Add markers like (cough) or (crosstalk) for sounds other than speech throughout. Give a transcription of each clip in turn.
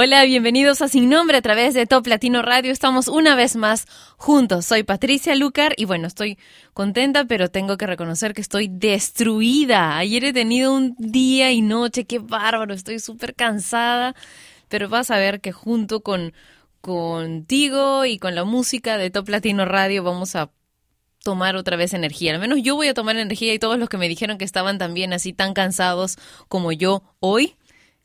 Hola, bienvenidos a Sin Nombre a través de Top Latino Radio. Estamos una vez más juntos. Soy Patricia Lucar y bueno, estoy contenta, pero tengo que reconocer que estoy destruida. Ayer he tenido un día y noche, qué bárbaro, estoy súper cansada, pero vas a ver que junto con contigo y con la música de Top Latino Radio vamos a tomar otra vez energía. Al menos yo voy a tomar energía y todos los que me dijeron que estaban también así tan cansados como yo hoy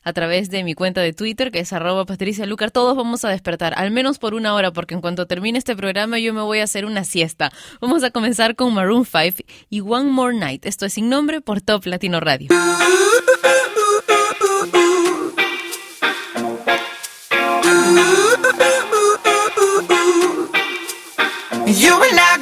a través de mi cuenta de Twitter, que es arroba Patricia Lucar. Todos vamos a despertar, al menos por una hora, porque en cuanto termine este programa yo me voy a hacer una siesta. Vamos a comenzar con Maroon 5 y One More Night. Esto es sin nombre por Top Latino Radio. You and I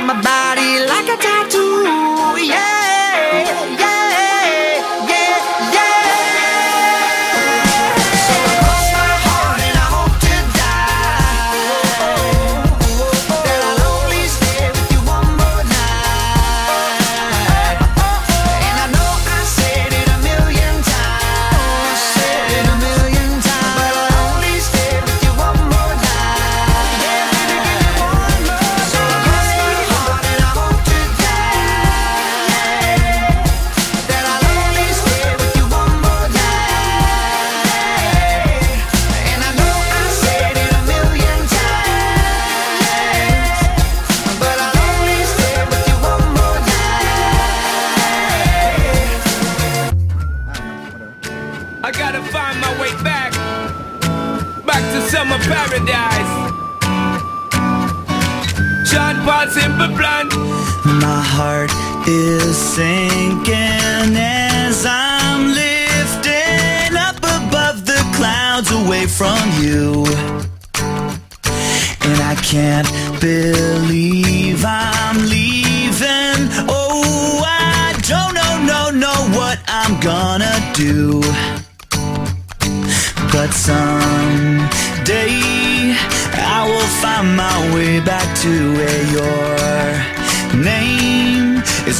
on my body like a tattoo, yeah.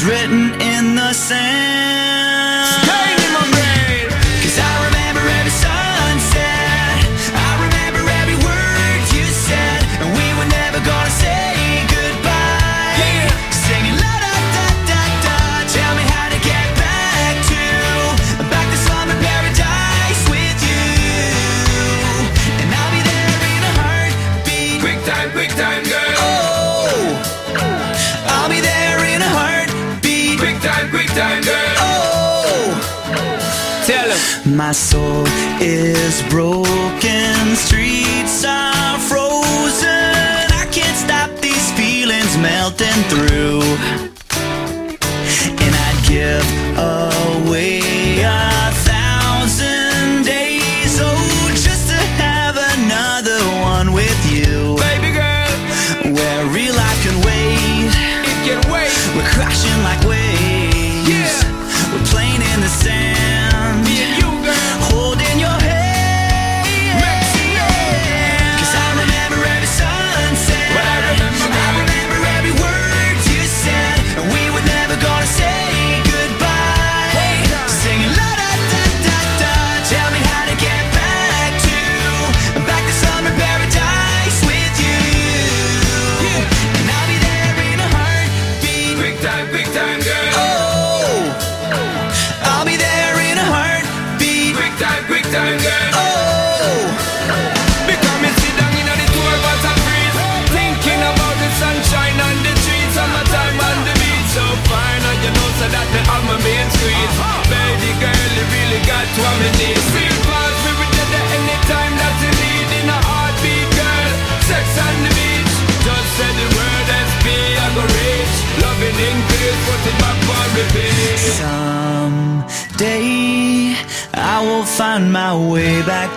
written in the sand. my soul is broken. Streets are frozen. I can't stop these feelings melting through.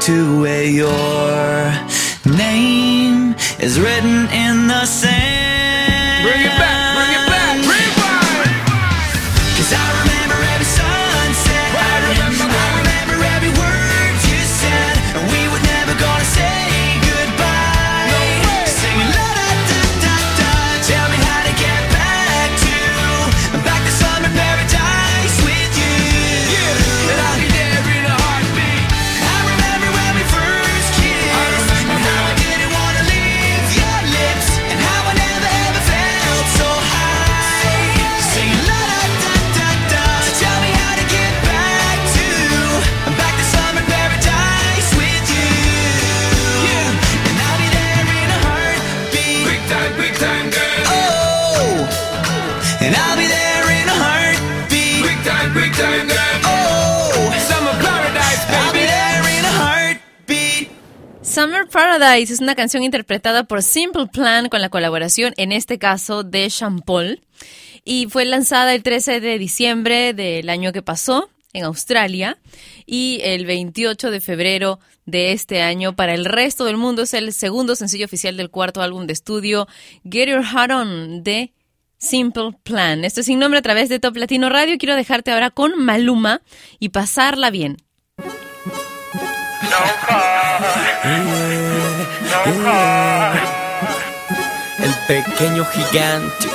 to where your name is written in the sand. Es una canción interpretada por Simple Plan con la colaboración, en este caso, de Sean Paul. Y fue lanzada el 13 de diciembre del año que pasó en Australia y el 28 de febrero de este año para el resto del mundo es el segundo sencillo oficial del cuarto álbum de estudio Get Your Heart On de Simple Plan. Esto es sin nombre a través de Top Latino Radio. Quiero dejarte ahora con Maluma y pasarla bien. No el pequeño gigante.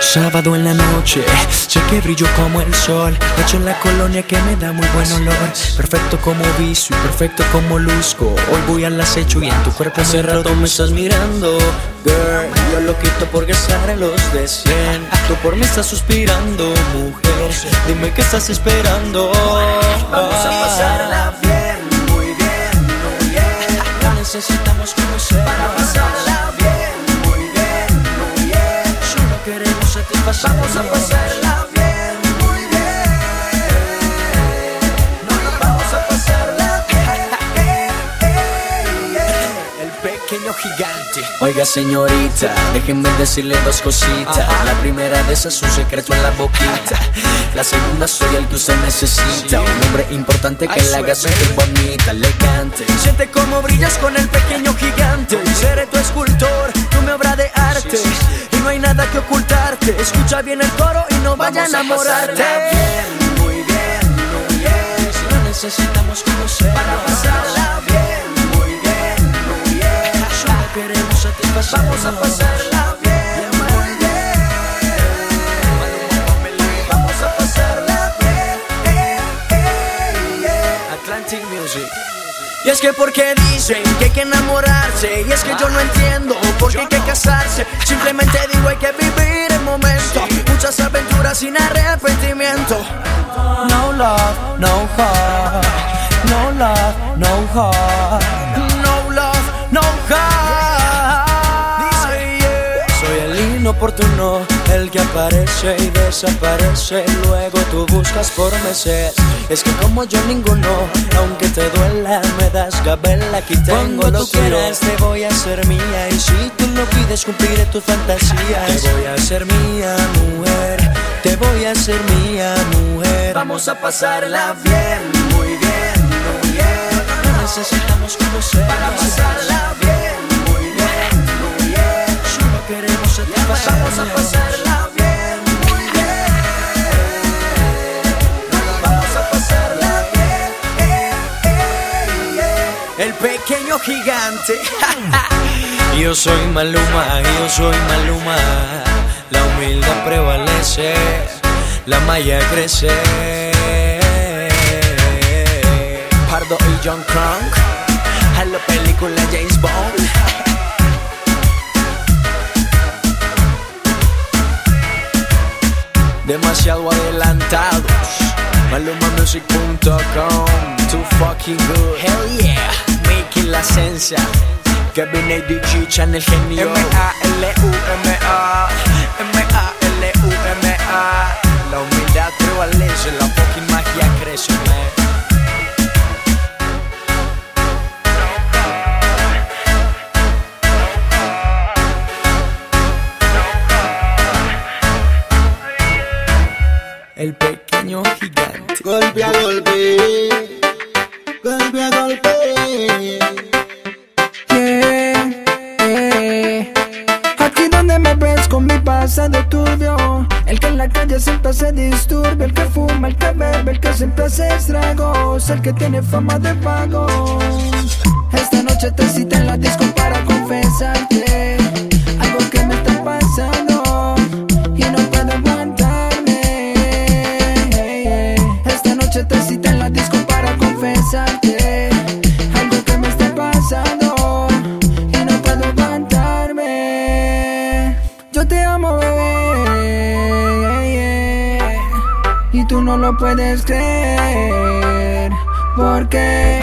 Sábado en la noche, sé que brillo como el sol. Hecho en la colonia que me da muy buen olor. Perfecto como viso y perfecto como luzco. Hoy voy al acecho y en tu cuerpo cerrado me estás mirando. Girl, yo lo quito por gastar en los de 100. Tú por mí estás suspirando, mujer. Dime qué estás esperando. Vamos a pasar a la necesitamos conocer. Para pasarla bien, muy bien, muy bien. Solo queremos satisfacer Vamos a pasarla Oiga, señorita, déjenme decirle dos cositas. La primera de esas un secreto en la boquita. la segunda soy el que usted necesita. Un hombre importante que Ay, la haga sentir bonita, elegante. Siente cómo brillas con el pequeño gigante. Seré tu escultor, tu mi obra de arte. Y no hay nada que ocultarte. Escucha bien el coro y no vaya a enamorarte. A bien, muy bien, muy bien. Si no necesitamos conocer. Para pasarla bien queremos satisfacer Vamos a pasarla bien, muy bien. Vamos a pasarla bien eh, eh, eh. Atlantic Music. Y es que porque dicen que hay que enamorarse Y es que yo no entiendo por qué hay que casarse. Simplemente digo hay que vivir el momento. Muchas aventuras sin arrepentimiento. No love, no heart. No love, no heart el que aparece y desaparece Luego tú buscas por meses. Es que como yo ninguno, aunque te duela Me das gabela, aquí tengo Cuando lo tú que quieras, te voy a hacer mía Y si tú lo pides, cumpliré tus fantasías Te voy a hacer mía, mujer. Te voy a hacer mía, mujer. Vamos a pasarla bien, muy bien, muy bien. Necesitamos conocer. Para pasarla bien, Vamos a pasarla bien, muy bien. Vamos a pasarla bien eh, eh, eh. El pequeño gigante. Yo soy Maluma, yo soy Maluma. La humildad prevalece La malla crece. Pardo y John Crunk A la película James Bond Demasiado adelantados. MalumaMusic.com Too fucking good. Hell yeah. Making la esencia. Kevin ADG Channel Genio. M-A-L-U-M-A M-A-L-U-M-A La humildad prevalece La fucking magia crece. man. Golpe a golpe, golpe a golpe. Aquí donde me ves con mi pasado turbio. El que en la calle siempre se disturbe El que fuma, el que bebe, el que siempre hace estragos El que tiene fama de vago puedes creer Porque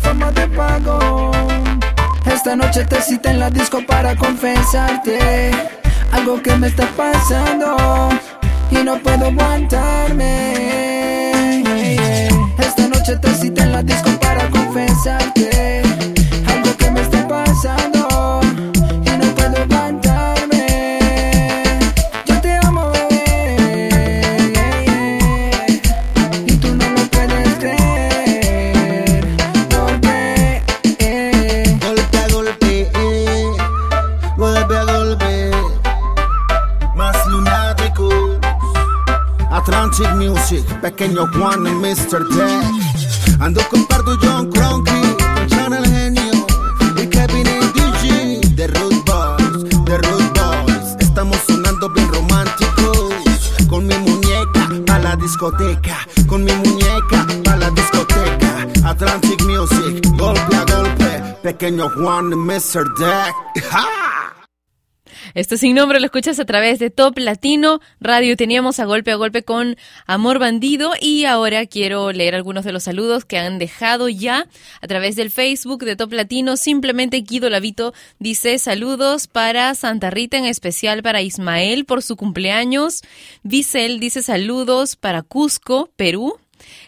tiene de pago. Esta noche te cita en la disco para confesarte algo que me está pasando y no puedo aguantarme. Esta noche te cita en la disco para confesarte algo que me está pasando. Juan y Mr. Deck. Ando con Pardo John Cronky, con Channel Genio y Kevin DJ de Root Boys, de Root Boys. Estamos sonando bien románticos. Con mi muñeca a la discoteca, con mi muñeca a la discoteca. Atlantic Music, golpe a golpe. Pequeño Juan y Mr. Deck. (laughs) ¡Ja! Esto sin nombre lo escuchas a través de Top Latino Radio. Teníamos a golpe a golpe con Amor Bandido y ahora quiero leer algunos de los saludos que han dejado ya a través del Facebook de Top Latino. Simplemente Guido Lavito dice saludos para Santa Rita, en especial para Ismael por su cumpleaños. Vicel dice saludos para Cusco, Perú.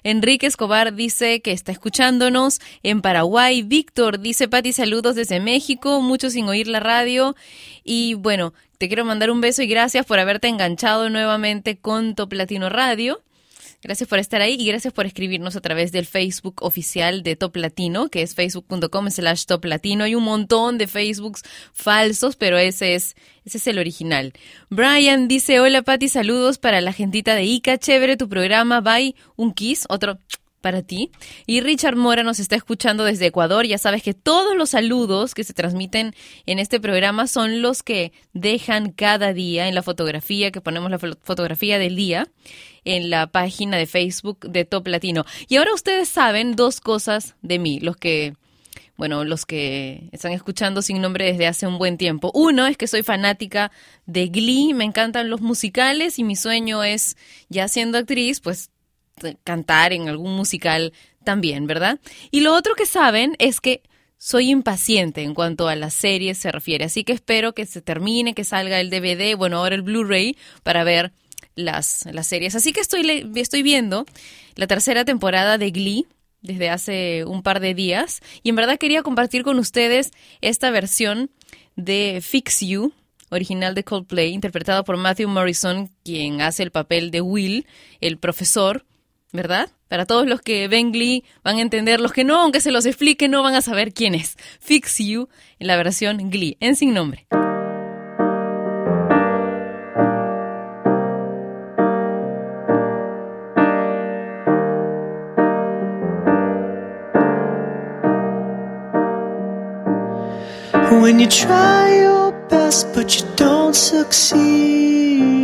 Enrique Escobar dice que está escuchándonos en Paraguay. Víctor dice, Pati, saludos desde México, mucho sin oír la radio. Y bueno, te quiero mandar un beso y gracias por haberte enganchado nuevamente con Top Latino Radio. Gracias por estar ahí y gracias por escribirnos a través del Facebook oficial de Top Latino, que es facebook.com slash Top Latino. Hay un montón de Facebooks falsos, pero ese es, ese es el original. Brian dice, hola Pati, saludos para la gentita de Ica, chévere tu programa, bye, un kiss, otro para ti. Y Richard Mora nos está escuchando desde Ecuador. Ya sabes que todos los saludos que se transmiten en este programa son los que dejan cada día en la fotografía, que ponemos la fo- fotografía del día en la página de Facebook de Top Latino. Y ahora ustedes saben dos cosas de mí, los que bueno, los que están escuchando sin nombre desde hace un buen tiempo. Uno es que soy fanática de Glee, me encantan los musicales y mi sueño es, ya siendo actriz, pues cantar en algún musical también, ¿verdad? Y lo otro que saben es que soy impaciente en cuanto a las series se refiere, así que espero que se termine, que salga el DVD, bueno, ahora el Blu-ray para ver las, las series. Así que estoy, estoy viendo la tercera temporada de Glee desde hace un par de días y en verdad quería compartir con ustedes esta versión de Fix You, original de Coldplay, interpretada por Matthew Morrison, quien hace el papel de Will, el profesor, ¿verdad? Para todos los que ven Glee van a entender, los que no, aunque se los explique, no van a saber quién es. Fix You en la versión Glee, en sin nombre. When you try your best but you don't succeed.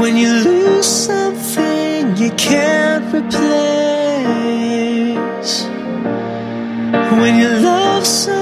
When you lose something you can't replace. When you love someone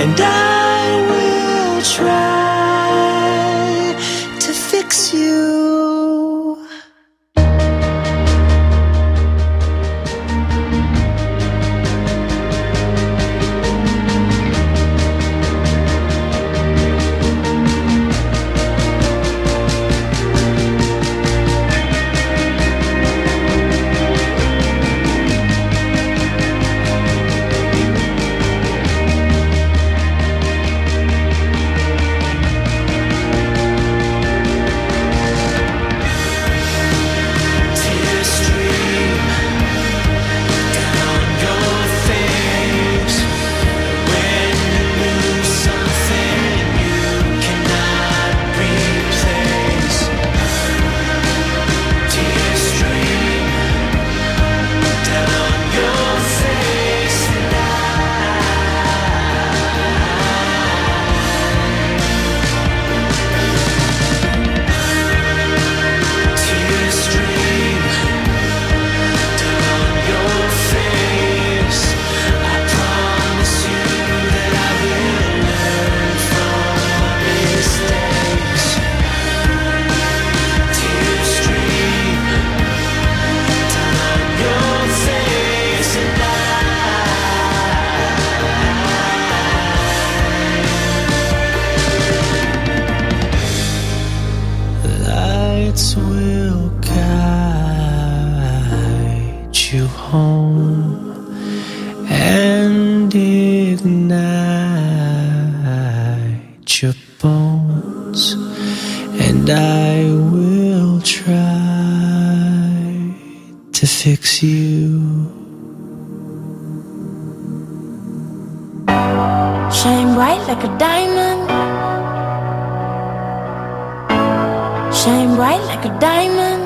and I and I will try to fix you. Shine bright like a diamond. Shine bright like a diamond.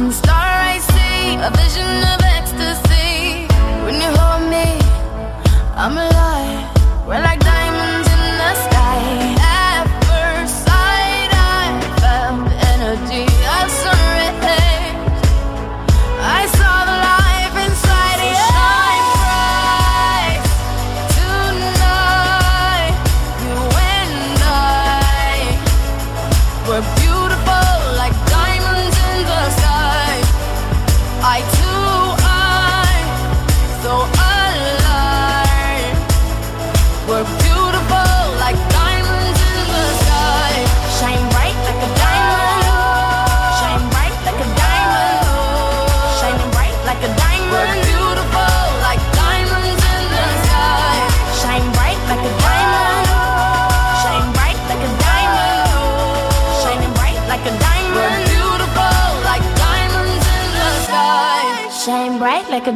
and stuff.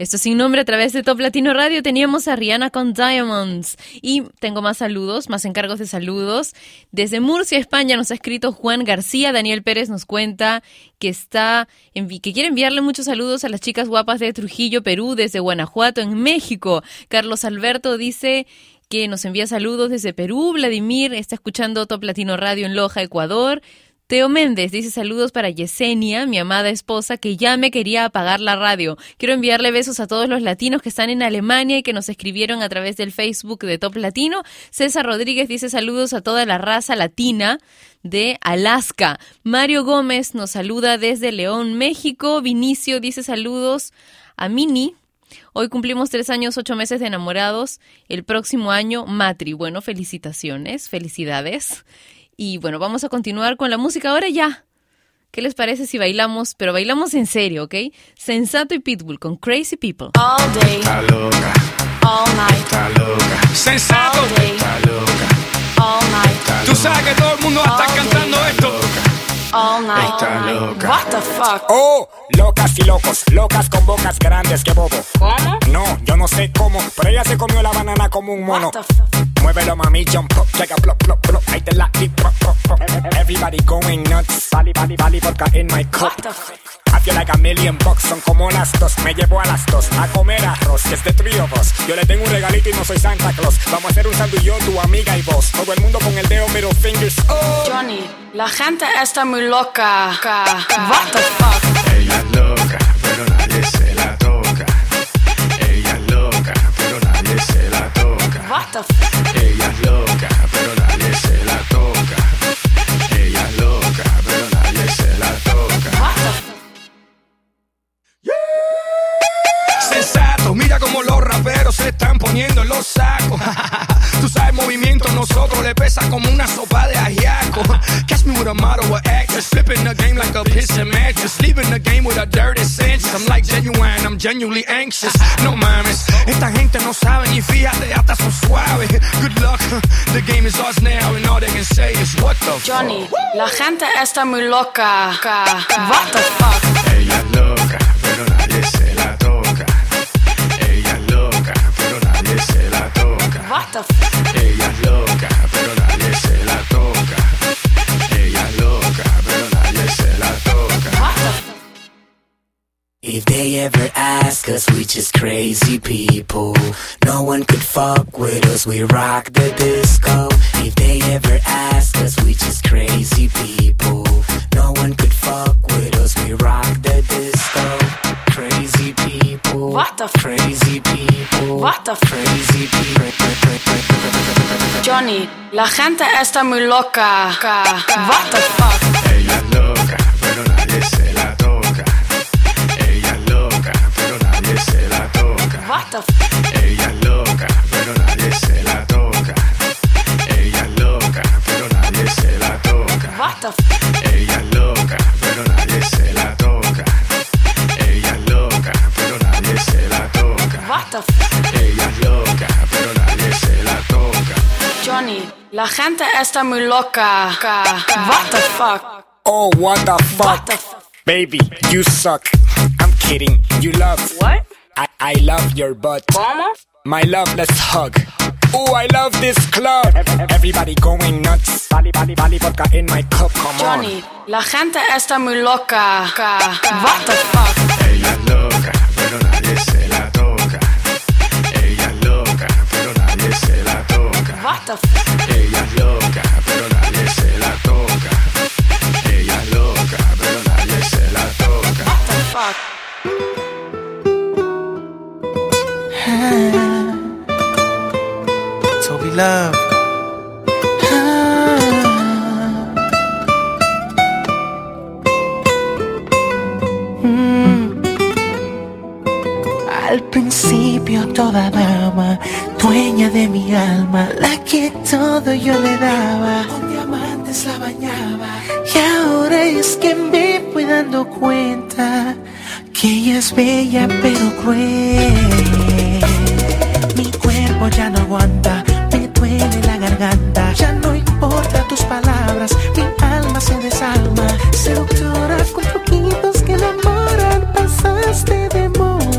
Esto sin nombre a través de Top Latino Radio. Teníamos a Rihanna con Diamonds. Y tengo más saludos, más encargos de saludos. Desde Murcia, España, nos ha escrito Juan García. Daniel Pérez nos cuenta que está que quiere enviarle muchos saludos a las chicas guapas de Trujillo, Perú, desde Guanajuato, en México. Carlos Alberto dice que nos envía saludos desde Perú. Vladimir está escuchando Top Latino Radio en Loja, Ecuador. Teo Méndez dice saludos para Yesenia, mi amada esposa, que ya me quería apagar la radio. Quiero enviarle besos a todos los latinos que están en Alemania y que nos escribieron a través del Facebook de Top Latino. César Rodríguez dice saludos a toda la raza latina de Alaska. Mario Gómez nos saluda desde León, México. Vinicio dice saludos a Mini, Hoy cumplimos tres años, ocho meses de enamorados. El próximo año, Matri. Bueno, felicitaciones, felicidades. Y bueno, vamos a continuar con la música ahora ya. ¿Qué les parece si bailamos? Pero bailamos en serio, ¿ok? Sensato y Pitbull con Crazy People. All day, Está loca, all night, está loca. Sensato, all day, está loca, all night, Tú sabes que todo el mundo va a estar cantando esto. All night. Está loca. What the fuck? Oh, locas y locos, locas con bocas grandes que bobo. ¿Cómo? No, yo no sé cómo, pero ella se comió la banana como un mono. What the fuck? Muévelo mami, jump up, llega plop, plop, plop, ahí te la di, plop, plop, plop. Everybody going nuts, vali, vali, vali, vodka in my cup. What the fuck? I feel like a million bucks, son como las dos, me llevo a las dos a comer arroz, que es de us. Yo le tengo un regalito y no soy Santa Claus. Vamos a hacer un sándwich yo, tu amiga y vos. Todo el mundo con el dedo middle fingers. Oh. Johnny, la gente está muy loca. What the fuck? Ella nosotros le pesa como una sopa de ajiaco. (laughs) Catch me with a model of actress, flipping the game like a piston mattress, leaving the game with a dirty sense. I'm like genuine, I'm genuinely anxious. No mames, esta gente no sabe ni fíjate, hasta son suaves. Good luck, (laughs) the game is ours now, and all they can say is what the fuck. Johnny, la gente está muy loca. What the fuck? Ella es loca, pero nadie se la toca. Ella es loca, pero nadie se la toca. What the fuck? Ella es loca, If they ever ask us, we just crazy people. No one could fuck with us, we rock the disco. If they ever ask us, we just crazy people. No one could fuck with us, we rock the disco. Crazy people. What the Crazy people. What the Crazy people. Johnny, la gente está muy loca. What the fuck? Ella es loca, pero nadie se la toca. Ella es loca, pero nadie se la toca. What the fuck? Ella es loca, pero nadie se la toca. The fuck? Ella es loca, pero nadie se la toca. Johnny, la gente está muy loca. What the fuck? Oh, what the What fuck? the fuck? Baby, you suck. I'm kidding. You love. What? I, I love your butt. ¿Cómo? My love, let's hug. Ooh, I love this club. Everybody going nuts. Vali, vali, vali, vodka in my cup. Come Johnny, la gente está muy loca. What the fuck? Ella es loca, pero nadie se Ella es loca, pero nadie se la toca. Ella es loca, pero nadie se la toca. What the fuck? Toby Love. Al principio toda dama, dueña de mi alma, la que todo yo le daba, con diamantes la bañaba. Y ahora es que me voy dando cuenta que ella es bella pero cruel. Mi cuerpo ya no aguanta, me duele la garganta. Ya no importa tus palabras, mi alma se desalma. Seductora con truquitos que enamoran, pasaste de moda.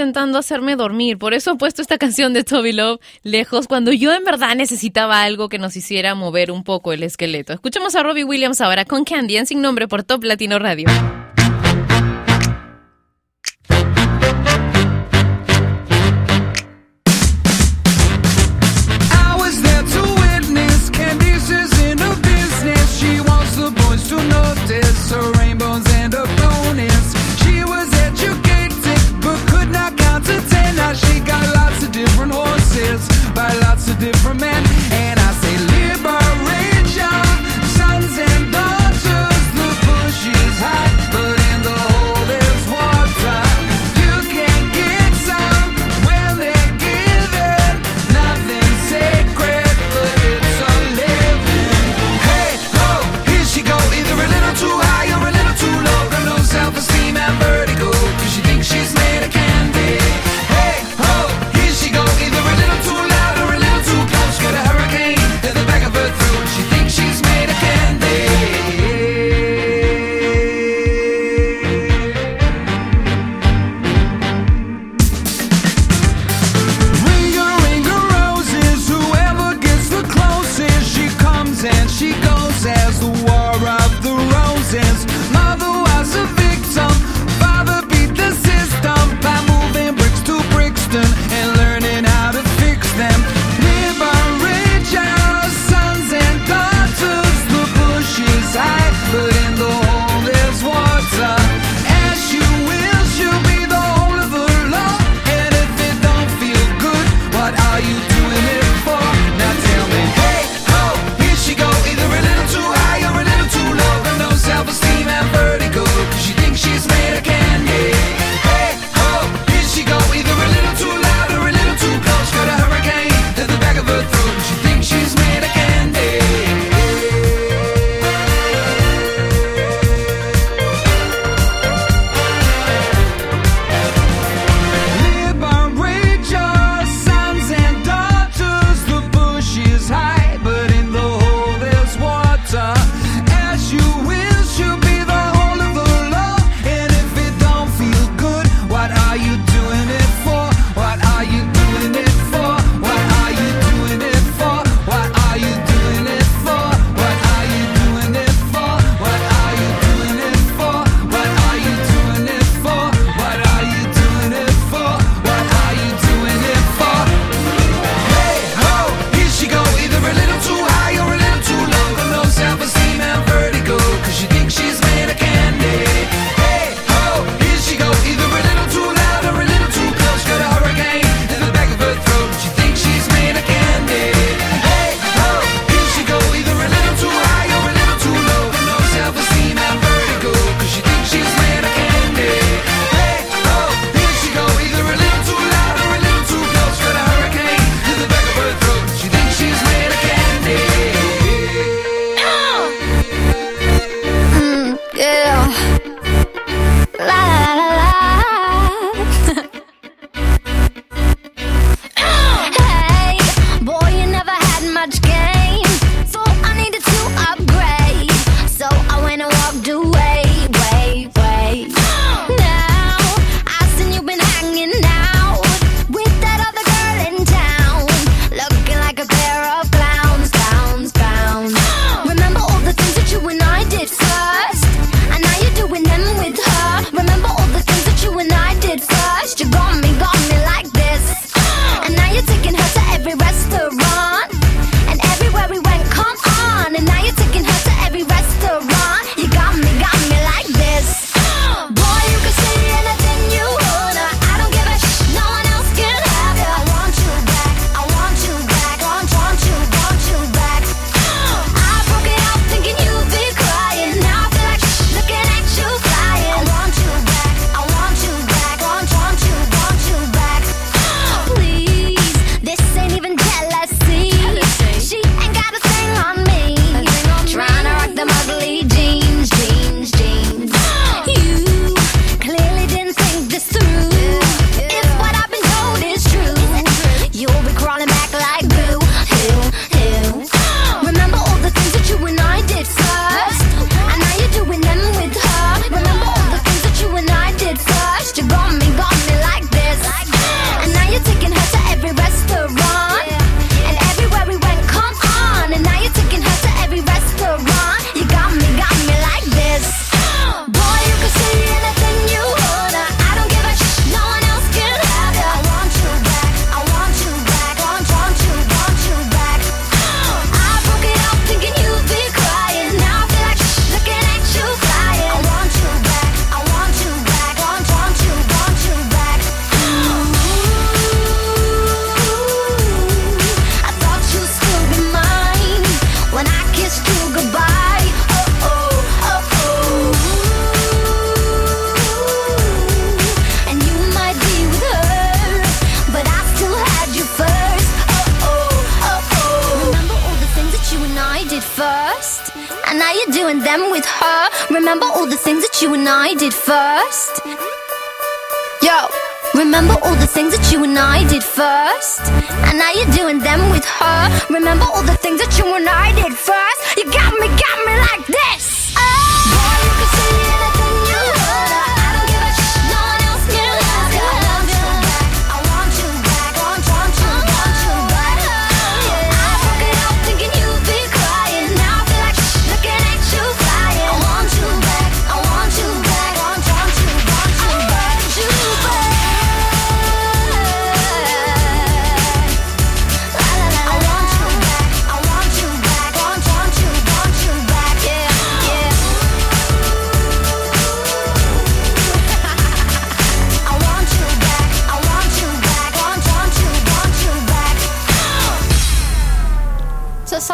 intentando hacerme dormir. Por eso he puesto esta canción de Toby Love lejos cuando yo en verdad necesitaba algo que nos hiciera mover un poco el esqueleto. Escuchemos a Robbie Williams ahora con Candy en Sin Nombre por Top Latino Radio. different horses by lots of different men. And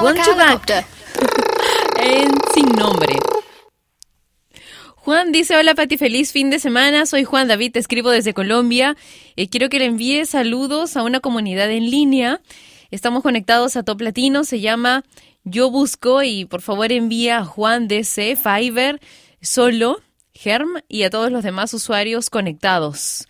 (laughs) En sin nombre. Juan dice, hola Pati, feliz fin de semana, soy Juan David, te escribo desde Colombia, eh, quiero que le envíe saludos a una comunidad en línea, estamos conectados a Top Latino, se llama Yo Busco y por favor envía a Juan DC, Fiverr, Solo, Germ y a todos los demás usuarios conectados.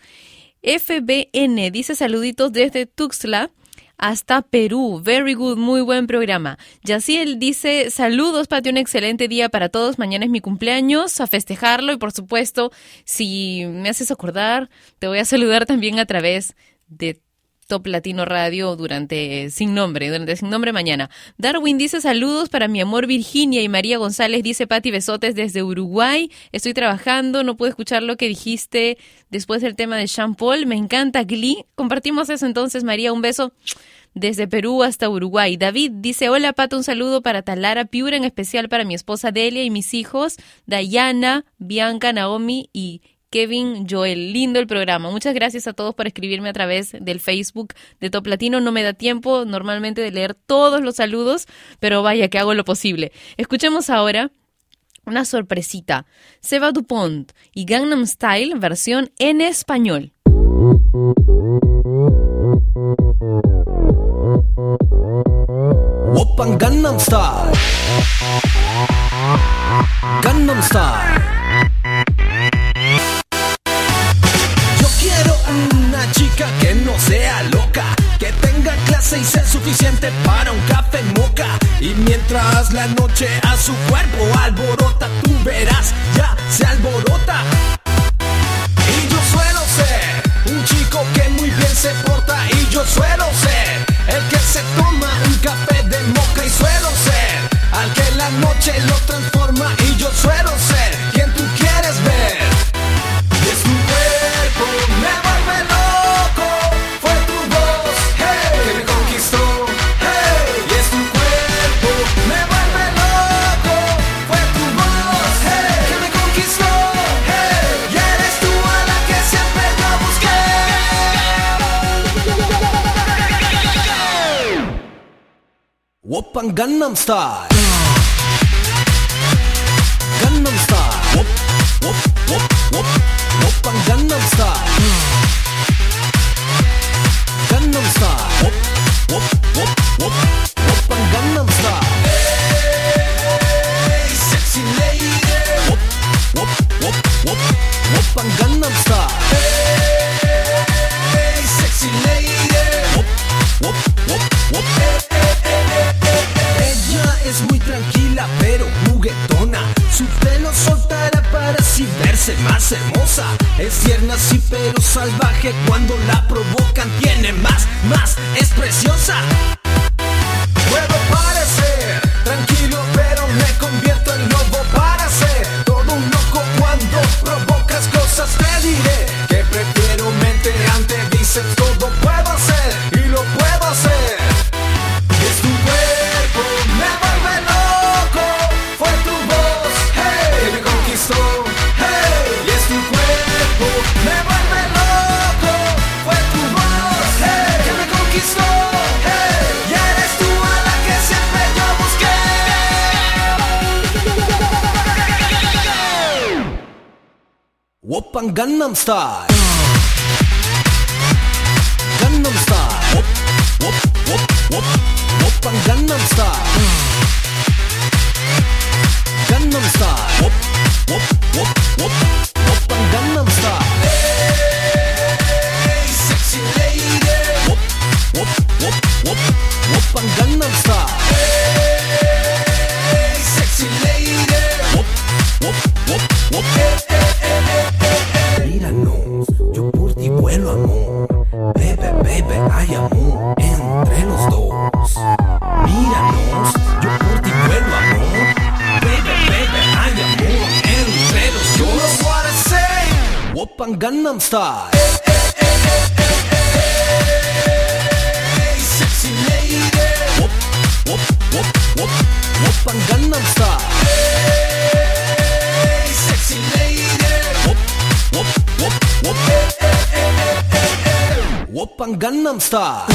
FBN dice saluditos desde Tuxtla, hasta Perú. Very good, muy buen programa. Yaciel dice, saludos, Pati, un excelente día para todos. Mañana es mi cumpleaños, a festejarlo y por supuesto, si me haces acordar, te voy a saludar también a través de Top Latino Radio durante eh, Sin Nombre, durante Sin Nombre mañana. Darwin dice saludos para mi amor Virginia y María González dice Pati Besotes desde Uruguay. Estoy trabajando, no pude escuchar lo que dijiste después del tema de Jean Paul. Me encanta Glee. Compartimos eso entonces, María. Un beso desde Perú hasta Uruguay. David dice, hola Pato, un saludo para Talara Piura, en especial para mi esposa Delia y mis hijos, Dayana, Bianca, Naomi y Kevin Joel. Lindo el programa. Muchas gracias a todos por escribirme a través del Facebook de Top Latino. No me da tiempo normalmente de leer todos los saludos, pero vaya que hago lo posible. Escuchemos ahora una sorpresita. Seba Dupont y Gangnam Style versión en español. Gangnam Style. la noche a su cuerpo, alborota, tú verás ya Gangnam star from Gangnam Style. Gangnam Style. Whoop, whoop, whoop, whoop, whoop, Gangnam Style. Gangnam Style. Sexy lady. Whoop, whoop, whoop, whoop, whoop, on Gangnam Style. Hey, sexy lady. Whoop, whoop, whoop, whoop, hey, hey, hey, hey, hey, hey. whoop, on Gangnam Style.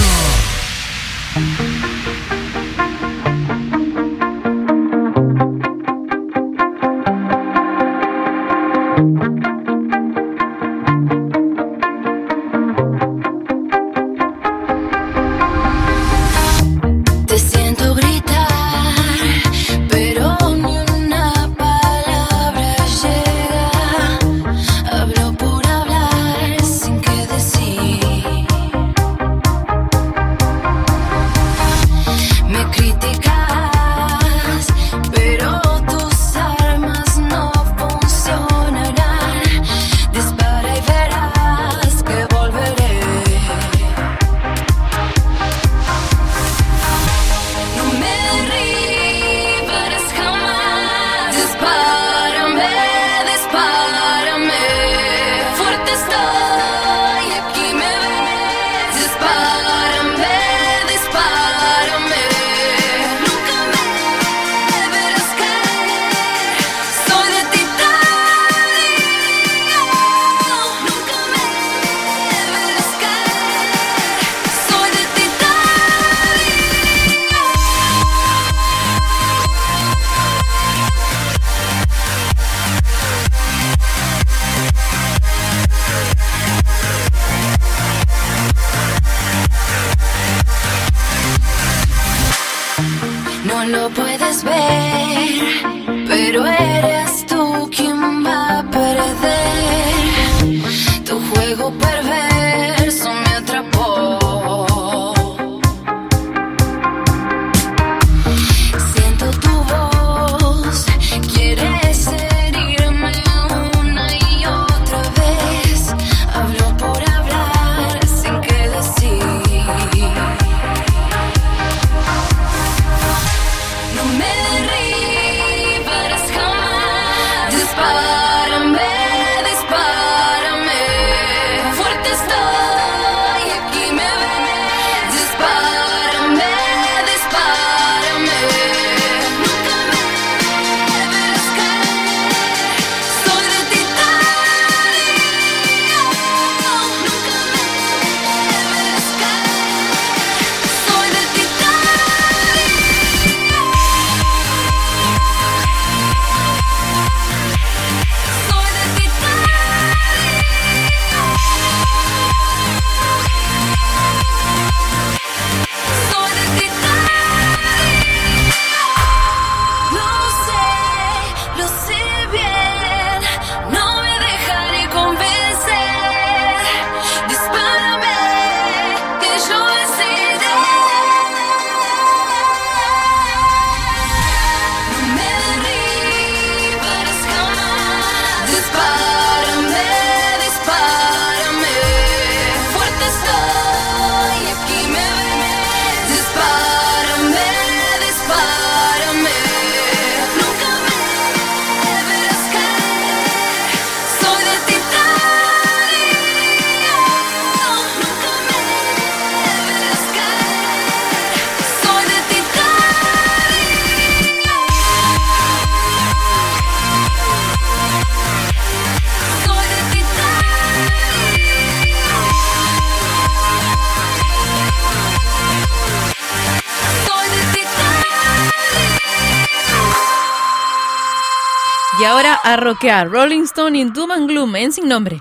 que a Rolling Stone y Doom and Gloom en sin nombre.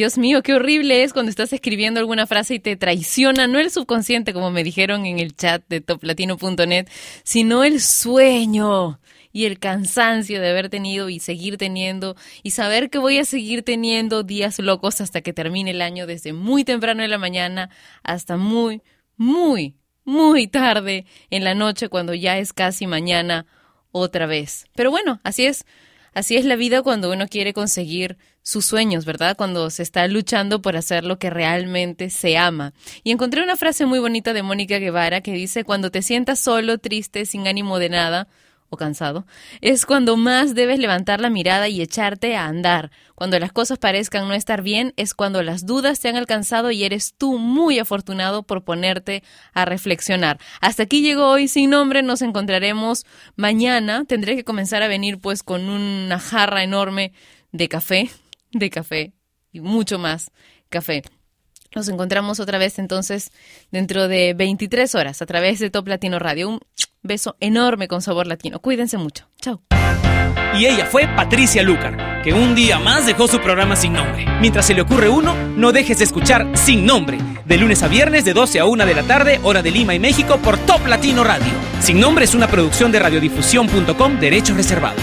Dios mío, qué horrible es cuando estás escribiendo alguna frase y te traiciona, no el subconsciente, como me dijeron en el chat de toplatino.net, sino el sueño y el cansancio de haber tenido y seguir teniendo y saber que voy a seguir teniendo días locos hasta que termine el año desde muy temprano en la mañana hasta muy, muy, muy tarde en la noche cuando ya es casi mañana otra vez. Pero bueno, así es. Así es la vida cuando uno quiere conseguir sus sueños, ¿verdad? Cuando se está luchando por hacer lo que realmente se ama. Y encontré una frase muy bonita de Mónica Guevara que dice, cuando te sientas solo, triste, sin ánimo de nada, o cansado, es cuando más debes levantar la mirada y echarte a andar. Cuando las cosas parezcan no estar bien, es cuando las dudas te han alcanzado y eres tú muy afortunado por ponerte a reflexionar. Hasta aquí llegó hoy sin nombre, nos encontraremos mañana. Tendré que comenzar a venir pues con una jarra enorme de café, de café y mucho más café. Nos encontramos otra vez entonces dentro de 23 horas a través de Top Latino Radio. Un beso enorme con sabor latino. Cuídense mucho. Chao. Y ella fue Patricia Lucar, que un día más dejó su programa sin nombre. Mientras se le ocurre uno, no dejes de escuchar Sin Nombre, de lunes a viernes de 12 a 1 de la tarde, hora de Lima y México, por Top Latino Radio. Sin Nombre es una producción de radiodifusión.com, derechos reservados.